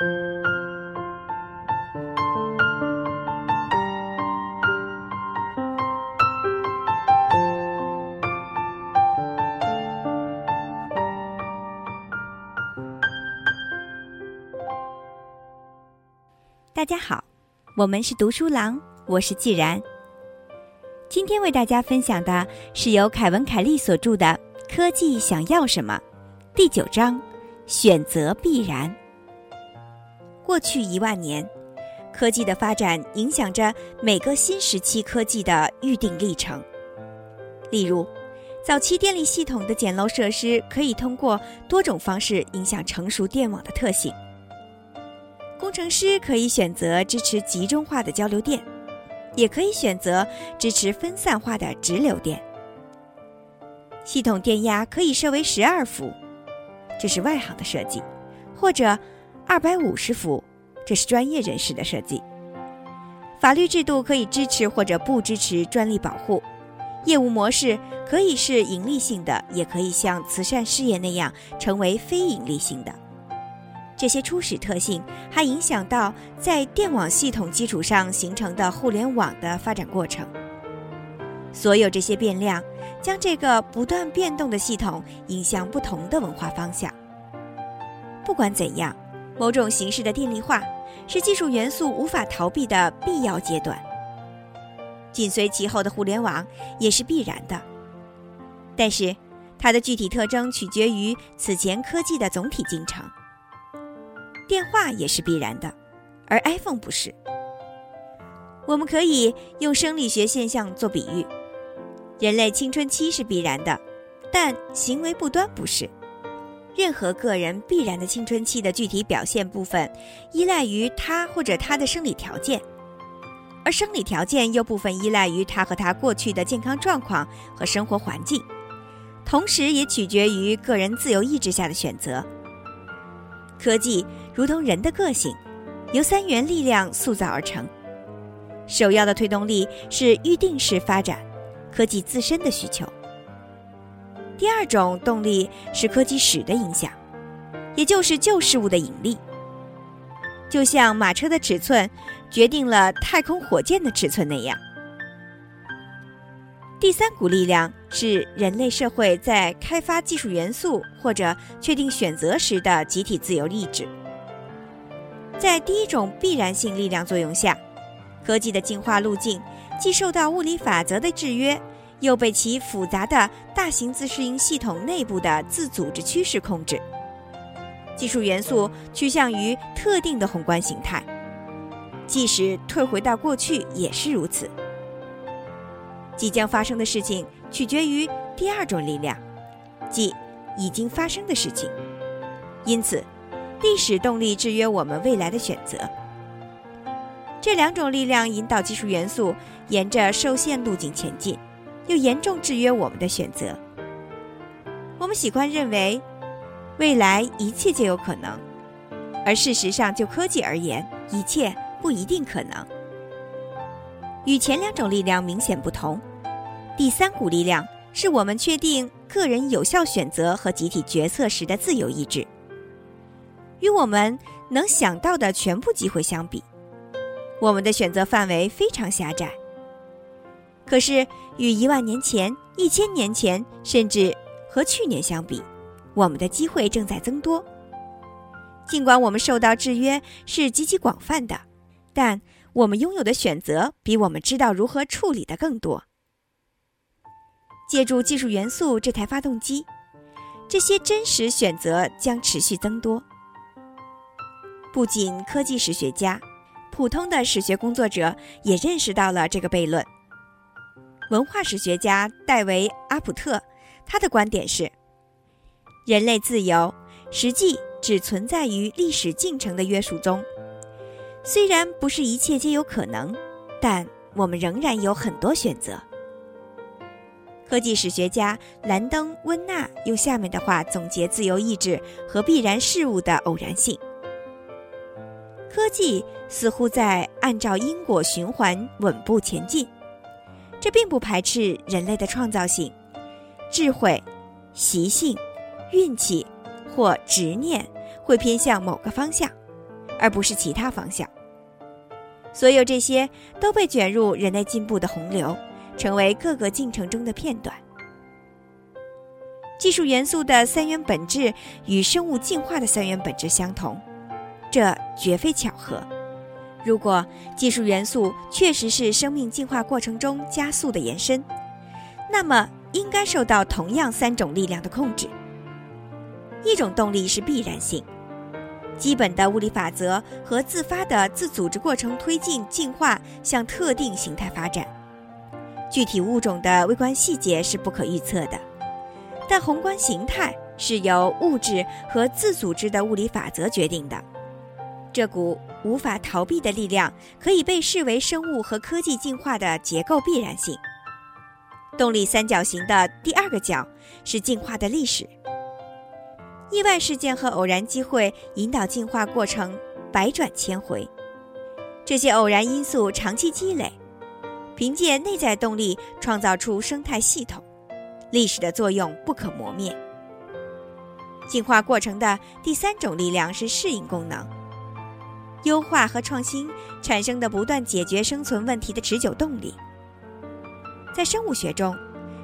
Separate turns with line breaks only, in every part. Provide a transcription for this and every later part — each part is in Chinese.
大家好，我们是读书郎，我是既然。今天为大家分享的是由凯文·凯利所著的《科技想要什么》第九章：选择必然。过去一万年，科技的发展影响着每个新时期科技的预定历程。例如，早期电力系统的简陋设施可以通过多种方式影响成熟电网的特性。工程师可以选择支持集中化的交流电，也可以选择支持分散化的直流电。系统电压可以设为十二伏，这是外行的设计；或者二百五十伏，这是专业人士的设计。法律制度可以支持或者不支持专利保护。业务模式可以是盈利性的，也可以像慈善事业那样成为非盈利性的。这些初始特性还影响到在电网系统基础上形成的互联网的发展过程。所有这些变量将这个不断变动的系统引向不同的文化方向。不管怎样，某种形式的电力化是技术元素无法逃避的必要阶段。紧随其后的互联网也是必然的，但是它的具体特征取决于此前科技的总体进程。电话也是必然的，而 iPhone 不是。我们可以用生理学现象做比喻：人类青春期是必然的，但行为不端不是。任何个人必然的青春期的具体表现部分，依赖于他或者他的生理条件，而生理条件又部分依赖于他和他过去的健康状况和生活环境，同时也取决于个人自由意志下的选择。科技如同人的个性，由三元力量塑造而成。首要的推动力是预定式发展，科技自身的需求。第二种动力是科技史的影响，也就是旧事物的引力。就像马车的尺寸决定了太空火箭的尺寸那样。第三股力量是人类社会在开发技术元素或者确定选择时的集体自由意志。在第一种必然性力量作用下，科技的进化路径既受到物理法则的制约，又被其复杂的大型自适应系统内部的自组织趋势控制。技术元素趋向于特定的宏观形态，即使退回到过去也是如此。即将发生的事情取决于第二种力量，即已经发生的事情。因此，历史动力制约我们未来的选择。这两种力量引导技术元素沿着受限路径前进，又严重制约我们的选择。我们喜欢认为，未来一切皆有可能，而事实上，就科技而言，一切不一定可能。与前两种力量明显不同。第三股力量是我们确定个人有效选择和集体决策时的自由意志。与我们能想到的全部机会相比，我们的选择范围非常狭窄。可是与一万年前、一千年前，甚至和去年相比，我们的机会正在增多。尽管我们受到制约是极其广泛的，但我们拥有的选择比我们知道如何处理的更多。借助技术元素这台发动机，这些真实选择将持续增多。不仅科技史学家，普通的史学工作者也认识到了这个悖论。文化史学家戴维·阿普特，他的观点是：人类自由实际只存在于历史进程的约束中。虽然不是一切皆有可能，但我们仍然有很多选择。科技史学家兰登·温纳用下面的话总结自由意志和必然事物的偶然性：科技似乎在按照因果循环稳步前进，这并不排斥人类的创造性、智慧、习性、运气或执念会偏向某个方向，而不是其他方向。所有这些都被卷入人类进步的洪流，成为各个进程中的片段。技术元素的三元本质与生物进化的三元本质相同，这绝非巧合。如果技术元素确实是生命进化过程中加速的延伸，那么应该受到同样三种力量的控制。一种动力是必然性，基本的物理法则和自发的自组织过程推进进化向特定形态发展。具体物种的微观细节是不可预测的。但宏观形态是由物质和自组织的物理法则决定的，这股无法逃避的力量可以被视为生物和科技进化的结构必然性。动力三角形的第二个角是进化的历史。意外事件和偶然机会引导进化过程百转千回，这些偶然因素长期积累，凭借内在动力创造出生态系统。历史的作用不可磨灭。进化过程的第三种力量是适应功能，优化和创新产生的不断解决生存问题的持久动力。在生物学中，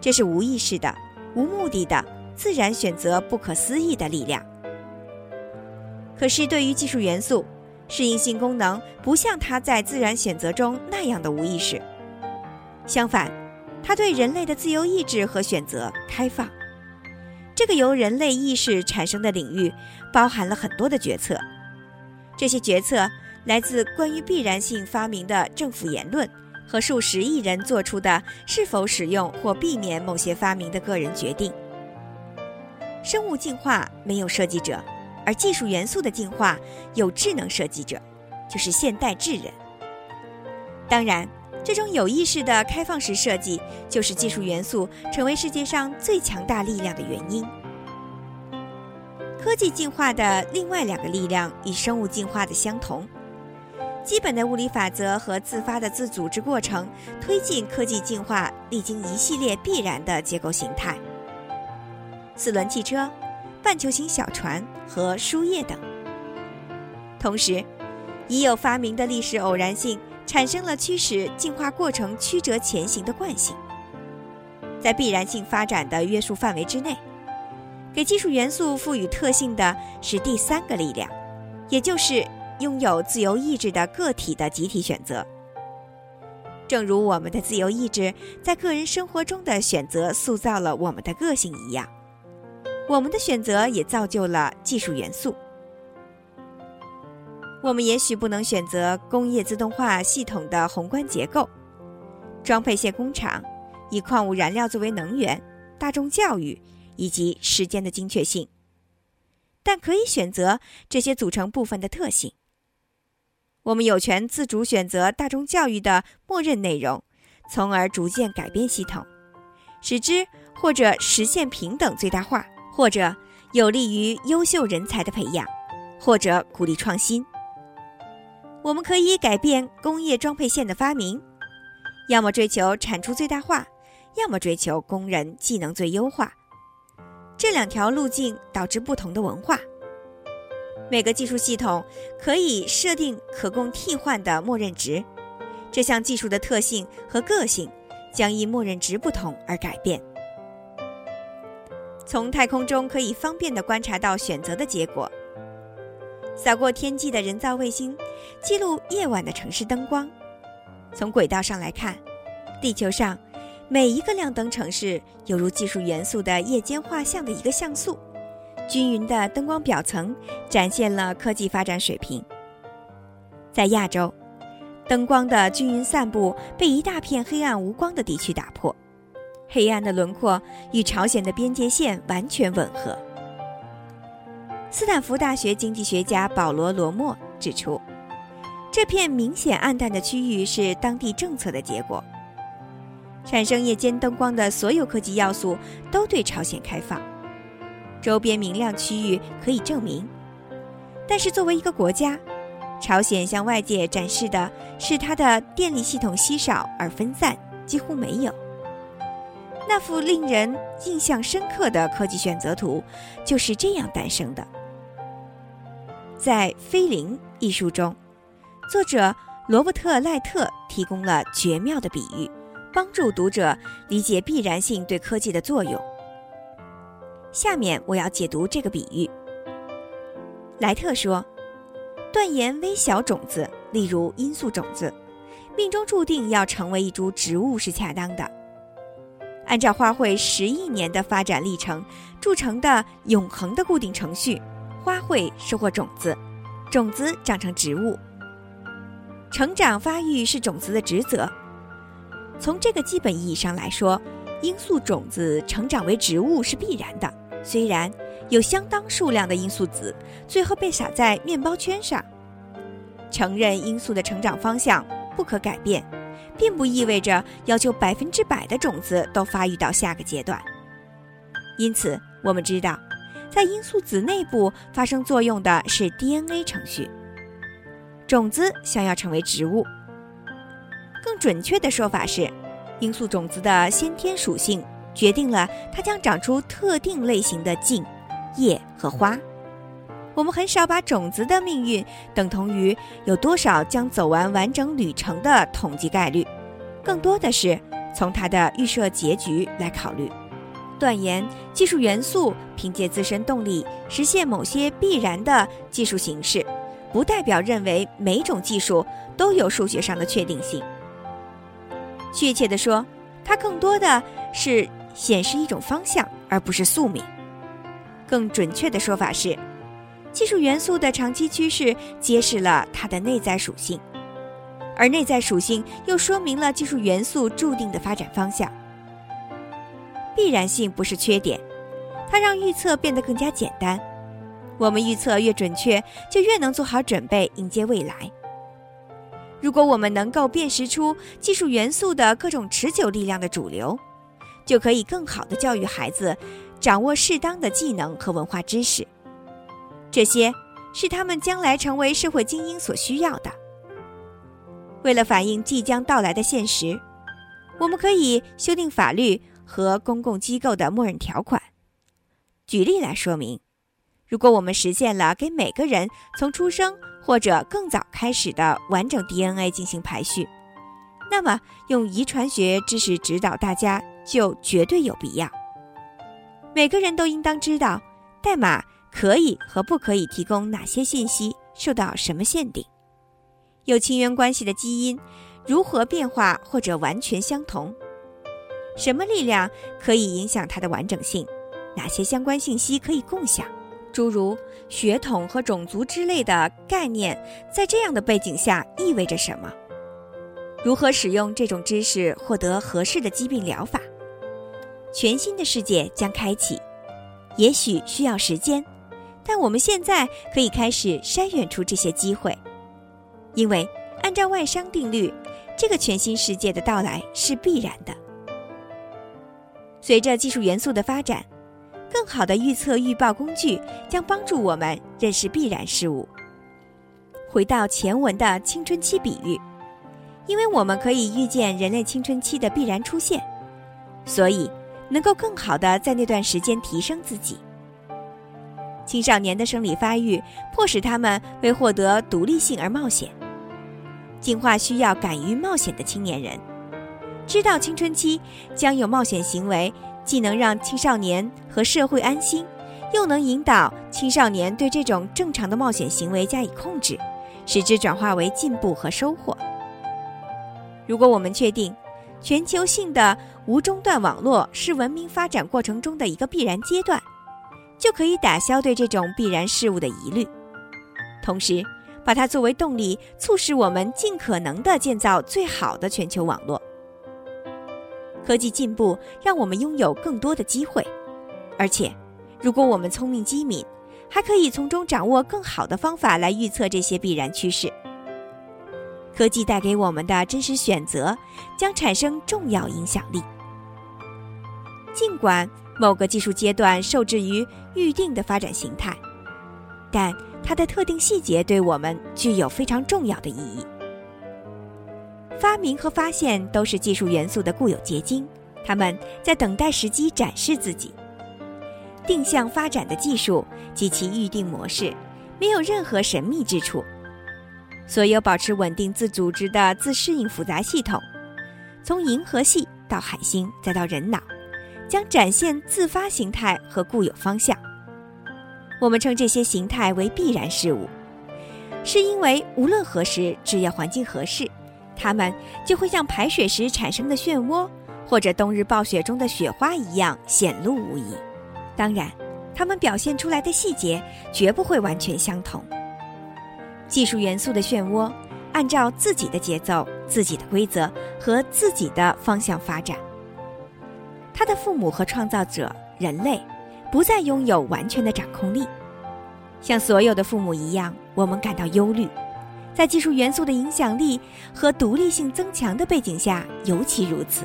这是无意识的、无目的的自然选择不可思议的力量。可是，对于技术元素，适应性功能不像它在自然选择中那样的无意识，相反。它对人类的自由意志和选择开放。这个由人类意识产生的领域，包含了很多的决策。这些决策来自关于必然性发明的政府言论和数十亿人做出的是否使用或避免某些发明的个人决定。生物进化没有设计者，而技术元素的进化有智能设计者，就是现代智人。当然。这种有意识的开放式设计，就是技术元素成为世界上最强大力量的原因。科技进化的另外两个力量与生物进化的相同，基本的物理法则和自发的自组织过程推进科技进化，历经一系列必然的结构形态：四轮汽车、半球形小船和输液等。同时，已有发明的历史偶然性。产生了驱使进化过程曲折前行的惯性，在必然性发展的约束范围之内，给技术元素赋予特性的是第三个力量，也就是拥有自由意志的个体的集体选择。正如我们的自由意志在个人生活中的选择塑造了我们的个性一样，我们的选择也造就了技术元素。我们也许不能选择工业自动化系统的宏观结构、装配线工厂、以矿物燃料作为能源、大众教育以及时间的精确性，但可以选择这些组成部分的特性。我们有权自主选择大众教育的默认内容，从而逐渐改变系统，使之或者实现平等最大化，或者有利于优秀人才的培养，或者鼓励创新。我们可以改变工业装配线的发明，要么追求产出最大化，要么追求工人技能最优化。这两条路径导致不同的文化。每个技术系统可以设定可供替换的默认值，这项技术的特性和个性将因默认值不同而改变。从太空中可以方便地观察到选择的结果。扫过天际的人造卫星，记录夜晚的城市灯光。从轨道上来看，地球上每一个亮灯城市犹如技术元素的夜间画像的一个像素。均匀的灯光表层展现了科技发展水平。在亚洲，灯光的均匀散布被一大片黑暗无光的地区打破，黑暗的轮廓与朝鲜的边界线完全吻合。斯坦福大学经济学家保罗·罗默指出，这片明显暗淡的区域是当地政策的结果。产生夜间灯光的所有科技要素都对朝鲜开放，周边明亮区域可以证明。但是，作为一个国家，朝鲜向外界展示的是它的电力系统稀少而分散，几乎没有。那幅令人印象深刻的科技选择图就是这样诞生的。在《菲林》一书中，作者罗伯特·赖特提供了绝妙的比喻，帮助读者理解必然性对科技的作用。下面我要解读这个比喻。莱特说：“断言微小种子，例如罂粟种子，命中注定要成为一株植物是恰当的。按照花卉十亿年的发展历程铸成的永恒的固定程序，花卉收获种子，种子长成植物。成长发育是种子的职责。从这个基本意义上来说，罂粟种子成长为植物是必然的。虽然。”有相当数量的罂粟籽最后被撒在面包圈上。承认罂粟的成长方向不可改变，并不意味着要求百分之百的种子都发育到下个阶段。因此，我们知道，在罂粟籽内部发生作用的是 DNA 程序。种子想要成为植物，更准确的说法是，罂粟种子的先天属性决定了它将长出特定类型的茎。叶和花，我们很少把种子的命运等同于有多少将走完完整旅程的统计概率，更多的是从它的预设结局来考虑。断言技术元素凭借自身动力实现某些必然的技术形式，不代表认为每种技术都有数学上的确定性。确切地说，它更多的是显示一种方向，而不是宿命。更准确的说法是，技术元素的长期趋势揭示了它的内在属性，而内在属性又说明了技术元素注定的发展方向。必然性不是缺点，它让预测变得更加简单。我们预测越准确，就越能做好准备迎接未来。如果我们能够辨识出技术元素的各种持久力量的主流，就可以更好的教育孩子。掌握适当的技能和文化知识，这些是他们将来成为社会精英所需要的。为了反映即将到来的现实，我们可以修订法律和公共机构的默认条款。举例来说明，如果我们实现了给每个人从出生或者更早开始的完整 DNA 进行排序，那么用遗传学知识指导大家就绝对有必要。每个人都应当知道，代码可以和不可以提供哪些信息，受到什么限定。有亲缘关系的基因如何变化或者完全相同？什么力量可以影响它的完整性？哪些相关信息可以共享？诸如血统和种族之类的概念，在这样的背景下意味着什么？如何使用这种知识获得合适的疾病疗法？全新的世界将开启，也许需要时间，但我们现在可以开始筛选出这些机会，因为按照外商定律，这个全新世界的到来是必然的。随着技术元素的发展，更好的预测预报工具将帮助我们认识必然事物。回到前文的青春期比喻，因为我们可以预见人类青春期的必然出现，所以。能够更好的在那段时间提升自己。青少年的生理发育迫使他们为获得独立性而冒险。进化需要敢于冒险的青年人，知道青春期将有冒险行为，既能让青少年和社会安心，又能引导青少年对这种正常的冒险行为加以控制，使之转化为进步和收获。如果我们确定。全球性的无中断网络是文明发展过程中的一个必然阶段，就可以打消对这种必然事物的疑虑，同时把它作为动力，促使我们尽可能的建造最好的全球网络。科技进步让我们拥有更多的机会，而且，如果我们聪明机敏，还可以从中掌握更好的方法来预测这些必然趋势。科技带给我们的真实选择将产生重要影响力。尽管某个技术阶段受制于预定的发展形态，但它的特定细节对我们具有非常重要的意义。发明和发现都是技术元素的固有结晶，他们在等待时机展示自己。定向发展的技术及其预定模式。没有任何神秘之处。所有保持稳定、自组织的自适应复杂系统，从银河系到海星，再到人脑，将展现自发形态和固有方向。我们称这些形态为必然事物，是因为无论何时，只要环境合适，它们就会像排水时产生的漩涡，或者冬日暴雪中的雪花一样显露无遗。当然，它们表现出来的细节绝不会完全相同。技术元素的漩涡，按照自己的节奏、自己的规则和自己的方向发展。他的父母和创造者人类，不再拥有完全的掌控力。像所有的父母一样，我们感到忧虑，在技术元素的影响力和独立性增强的背景下，尤其如此。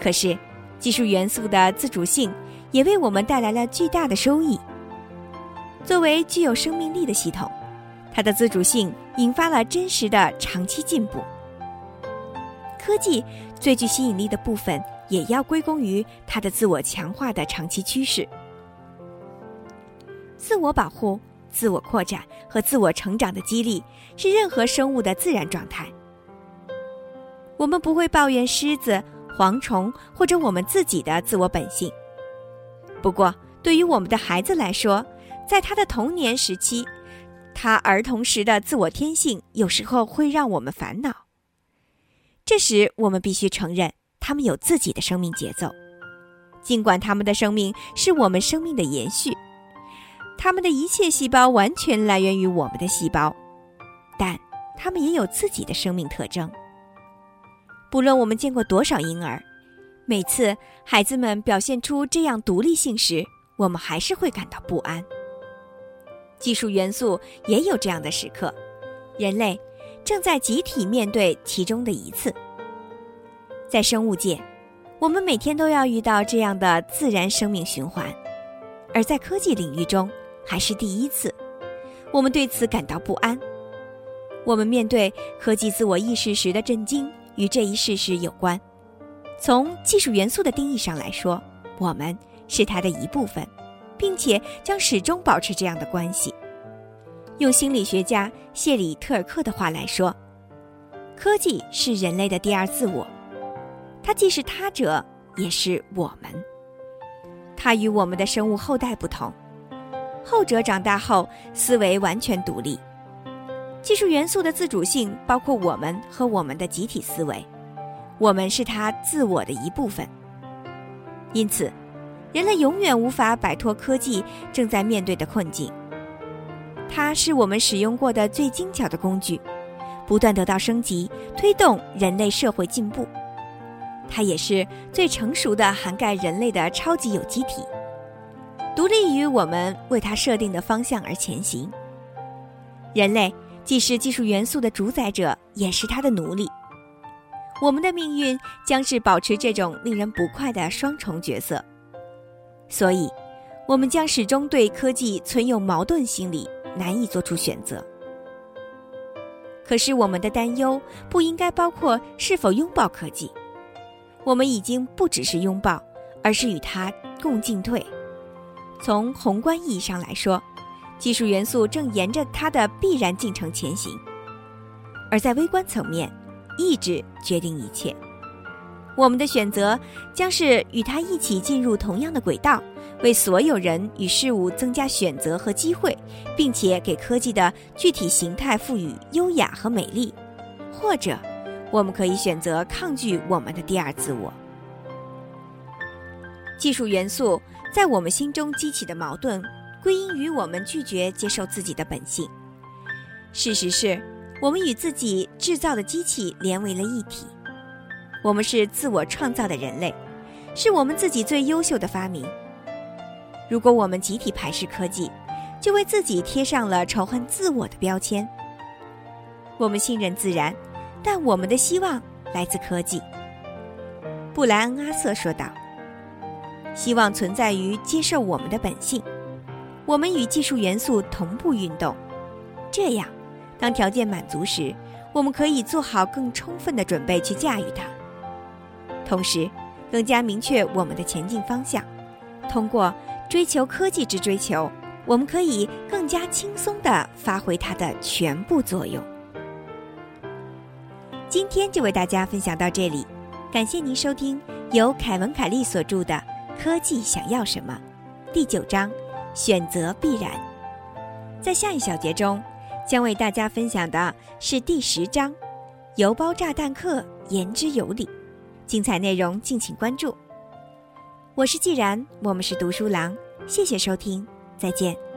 可是，技术元素的自主性也为我们带来了巨大的收益。作为具有生命力的系统。它的自主性引发了真实的长期进步。科技最具吸引力的部分，也要归功于它的自我强化的长期趋势。自我保护、自我扩展和自我成长的激励，是任何生物的自然状态。我们不会抱怨狮子、蝗虫或者我们自己的自我本性。不过，对于我们的孩子来说，在他的童年时期，他儿童时的自我天性有时候会让我们烦恼。这时，我们必须承认，他们有自己的生命节奏，尽管他们的生命是我们生命的延续，他们的一切细胞完全来源于我们的细胞，但他们也有自己的生命特征。不论我们见过多少婴儿，每次孩子们表现出这样独立性时，我们还是会感到不安。技术元素也有这样的时刻，人类正在集体面对其中的一次。在生物界，我们每天都要遇到这样的自然生命循环；而在科技领域中，还是第一次。我们对此感到不安。我们面对科技自我意识时的震惊，与这一事实有关。从技术元素的定义上来说，我们是它的一部分。并且将始终保持这样的关系。用心理学家谢里特尔克的话来说，科技是人类的第二自我，它既是他者，也是我们。它与我们的生物后代不同，后者长大后思维完全独立。技术元素的自主性包括我们和我们的集体思维，我们是它自我的一部分。因此。人类永远无法摆脱科技正在面对的困境。它是我们使用过的最精巧的工具，不断得到升级，推动人类社会进步。它也是最成熟的涵盖人类的超级有机体，独立于我们为它设定的方向而前行。人类既是技术元素的主宰者，也是它的奴隶。我们的命运将是保持这种令人不快的双重角色。所以，我们将始终对科技存有矛盾心理，难以做出选择。可是，我们的担忧不应该包括是否拥抱科技。我们已经不只是拥抱，而是与它共进退。从宏观意义上来说，技术元素正沿着它的必然进程前行；而在微观层面，意志决定一切。我们的选择将是与它一起进入同样的轨道，为所有人与事物增加选择和机会，并且给科技的具体形态赋予优雅和美丽；或者，我们可以选择抗拒我们的第二自我。技术元素在我们心中激起的矛盾，归因于我们拒绝接受自己的本性。事实是，我们与自己制造的机器连为了一体。我们是自我创造的人类，是我们自己最优秀的发明。如果我们集体排斥科技，就为自己贴上了仇恨自我的标签。我们信任自然，但我们的希望来自科技。布莱恩·阿瑟说道：“希望存在于接受我们的本性。我们与技术元素同步运动，这样，当条件满足时，我们可以做好更充分的准备去驾驭它。”同时，更加明确我们的前进方向。通过追求科技之追求，我们可以更加轻松的发挥它的全部作用。今天就为大家分享到这里，感谢您收听由凯文·凯利所著的《科技想要什么》第九章“选择必然”。在下一小节中，将为大家分享的是第十章“邮包炸弹客言之有理”。精彩内容敬请关注。我是既然，我们是读书郎，谢谢收听。再见。